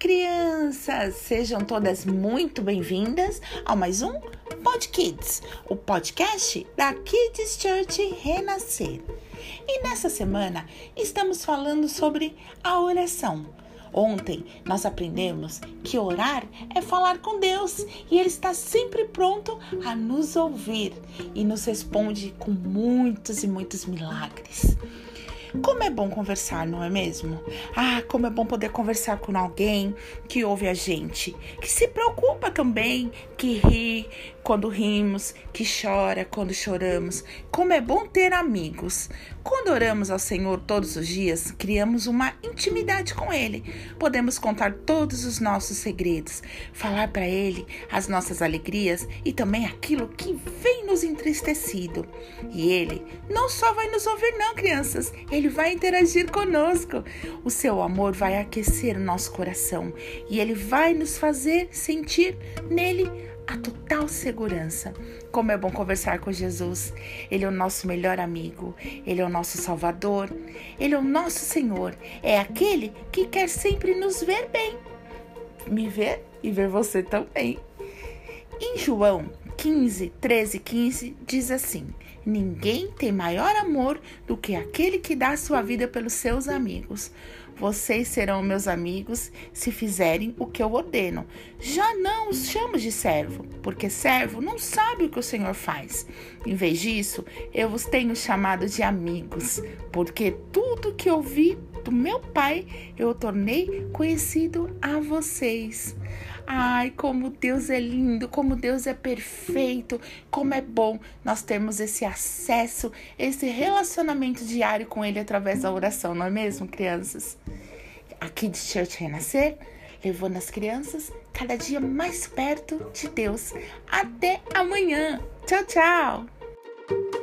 crianças! Sejam todas muito bem-vindas a mais um Pod Kids, o podcast da Kids Church Renascer. E nessa semana estamos falando sobre a oração. Ontem nós aprendemos que orar é falar com Deus e Ele está sempre pronto a nos ouvir e nos responde com muitos e muitos milagres. Como é bom conversar, não é mesmo? Ah, como é bom poder conversar com alguém que ouve a gente, que se preocupa também, que ri quando rimos, que chora quando choramos. Como é bom ter amigos. Quando oramos ao Senhor todos os dias, criamos uma intimidade com Ele. Podemos contar todos os nossos segredos, falar para Ele as nossas alegrias e também aquilo que vem nos entristecido. E Ele não só vai nos ouvir, não, crianças, Ele vai interagir conosco. O seu amor vai aquecer o nosso coração e Ele vai nos fazer sentir nele a total segurança. Como é bom conversar com Jesus. Ele é o nosso melhor amigo, ele é o nosso Salvador, ele é o nosso Senhor. É aquele que quer sempre nos ver bem. Me ver e ver você também. Em João 15, 13, 15 diz assim: Ninguém tem maior amor do que aquele que dá sua vida pelos seus amigos. Vocês serão meus amigos se fizerem o que eu ordeno. Já não os chamo de servo, porque servo não sabe o que o Senhor faz. Em vez disso, eu vos tenho chamado de amigos, porque tudo que ouvi do meu Pai eu tornei conhecido a vocês. Ai, como Deus é lindo, como Deus é perfeito, como é bom nós termos esse acesso, esse relacionamento diário com Ele através da oração, não é mesmo, crianças? Aqui de Church Renascer, levando as crianças cada dia mais perto de Deus. Até amanhã. Tchau, tchau.